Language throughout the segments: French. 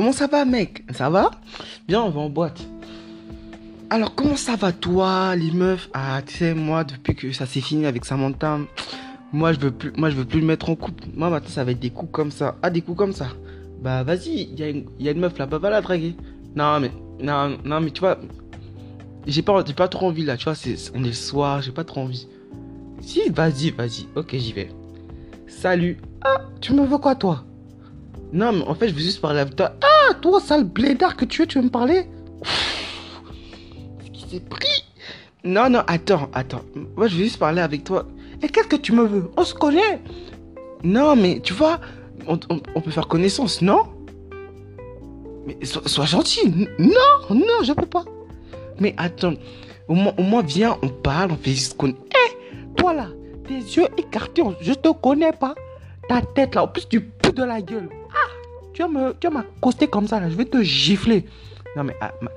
comment ça va, mec? Ça va? Viens, on va en boîte. Alors, comment ça va, toi, les meufs? Ah, tu sais, moi, depuis que ça s'est fini avec Samantha, moi, je veux plus, moi, je veux plus le mettre en couple. Moi, maintenant, ça va être des coups comme ça. Ah, des coups comme ça. Bah, vas-y, il y, a une- y a une meuf là-bas, va la draguer. Non, mais, non, non, mais tu vois, j'ai pas, pas trop envie là, tu vois, c'est, on est le soir, j'ai pas trop envie. Si, vas-y, vas-y, ok, j'y vais. Salut. Ah, tu me veux quoi, toi? Non, mais en fait, je veux juste parler avec toi. Ah, toi, sale blédard que tu es, tu veux me parler qui s'est pris Non, non, attends, attends. Moi, je veux juste parler avec toi. Et qu'est-ce que tu me veux On se connaît Non, mais tu vois, on, peut faire connaissance, non Mais sois, gentil. Non, non, je peux pas. Mais attends, au moins, viens, on parle, on fait juste qu'on... Hé, toi là, tes yeux écartés, je te connais pas. Ta tête là, en plus tu pues de la gueule. Tu vas me, tu vas m'accoster comme ça là, je vais te gifler. Non mais, ah, ma-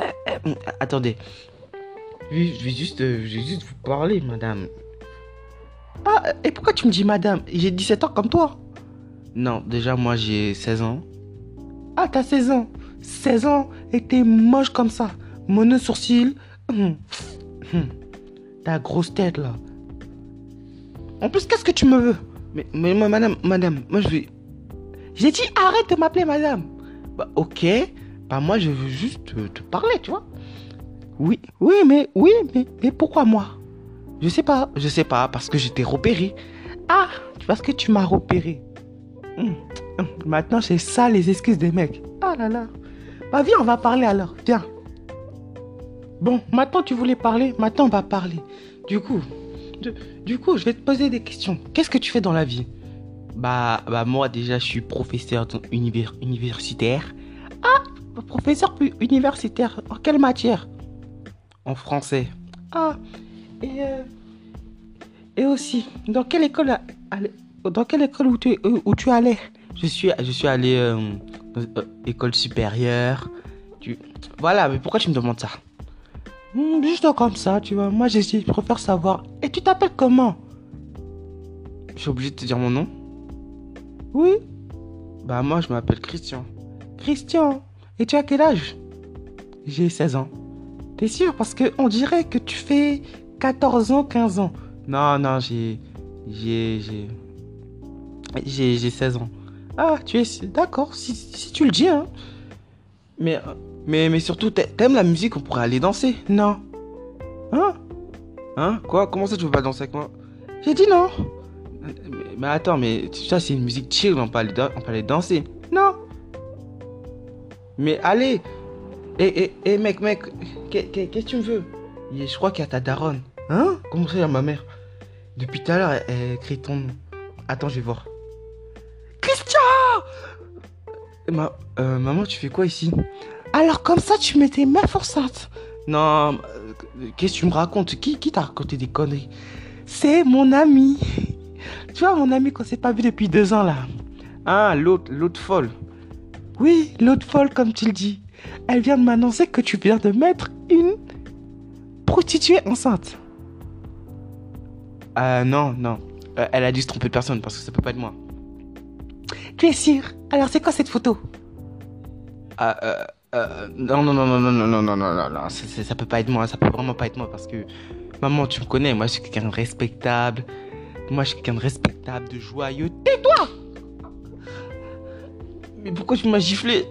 euh, euh, euh, attendez. Oui, je vais juste, je vais juste vous parler, madame. Ah, et pourquoi tu me dis madame? J'ai 17 ans comme toi. Non, déjà moi j'ai 16 ans. Ah, t'as 16 ans. 16 ans et t'es moche comme ça. Mono sourcil. Hum. Hum. Ta grosse tête là. En plus, qu'est-ce que tu me veux? Mais, mais madame, madame, moi je vais. J'ai dit arrête de m'appeler madame. Bah, ok. Bah, moi je veux juste te, parler, tu vois. Oui, oui, mais, oui, mais, mais pourquoi moi? Je sais pas, je sais pas, parce que j'étais repéré. Ah, parce que tu m'as repéré. Hum, hum. Maintenant, c'est ça les excuses des mecs. Ah là là. Bah, viens, on va parler alors. Viens. Bon, maintenant tu voulais parler, maintenant on va parler. Du coup, du coup, je vais te poser des questions. Qu'est-ce que tu fais dans la vie? Bah, bah moi déjà, je suis professeur univers- universitaire. Ah, professeur universitaire. En quelle matière? En français. Ah, et euh, et aussi, dans quelle école, allais- dans quelle école où tu, euh, où tu allais? Je suis, je suis allé euh, euh, école supérieure. Tu, voilà, mais pourquoi tu me demandes ça? Hmm, Juste comme ça, tu vois. Moi, je préfère savoir. Et tu t'appelles comment? Je suis obligé de te dire mon nom Oui. Bah, moi, je m'appelle Christian. Christian Et tu as quel âge? J'ai 16 ans. T'es sûr? Parce que on dirait que tu fais 14 ans, 15 ans. Non, non, j'ai. J'ai. J'ai. J'ai j'ai 16 ans. Ah, tu es. D'accord, si, tu le dis, hein. Mais, mais, mais surtout, t'a- t'aimes la musique, on pourrait aller danser Non. Hein? Hein? Quoi? Comment ça tu veux pas danser avec moi? J'ai dit non. Mais, mais attends, mais ça c'est une musique chill, on peut aller, dan- on peut aller danser. Non. Mais allez Eh, eh, eh, mec, mec, qu'est- qu'est- qu'est-ce que tu me veux? Je crois qu'il y a ta daronne. Hein? Comment ça, il y a ma mère? Depuis tout à l'heure, elle, elle écrit ton nom. Attends, je vais voir. Christian Ma- euh, Maman, tu fais quoi ici? Alors, comme ça, tu mets tes meufs enceintes Non, euh, qu'est-ce que tu me racontes? Qui, qui t'a raconté des conneries? C'est mon ami. Tu vois, mon ami qu'on s'est pas vu depuis deux ans, là. Ah, l'autre, l'autre folle. Oui, l'autre folle, comme tu le dis. Elle vient de m'annoncer que tu viens de mettre une prostituée enceinte. Euh, non, non. Euh, elle a dû se tromper de personne parce que ça peut pas être moi. Tu es sûr Alors c'est quoi cette photo Ah, euh, euh, non, non, non, non, non, non, non, non, non, non, non, ça- ça peut pas être moi, ça peut vraiment pas être moi parce que, maman, tu me connais, moi je suis quelqu'un de respectable, moi je suis quelqu'un de respectable, de joyeux. Tais-toi Mais pourquoi tu m'as giflé?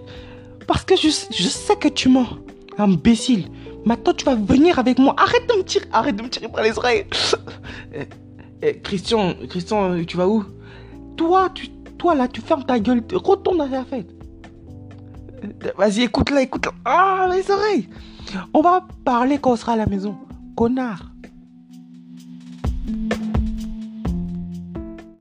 Parce que je, sais que tu mens, imbécile. Maintenant tu vas venir avec moi, arrête de me tirer, arrête de me tirer par les oreilles. Eh, eh, Christian, Christian, tu vas où? Toi, tu, toi là, tu fermes ta gueule, retourne à la fête. Euh, Vas-y, écoute-la, écoute-la. Ah, les oreilles. On va parler quand on sera à la maison. Connard.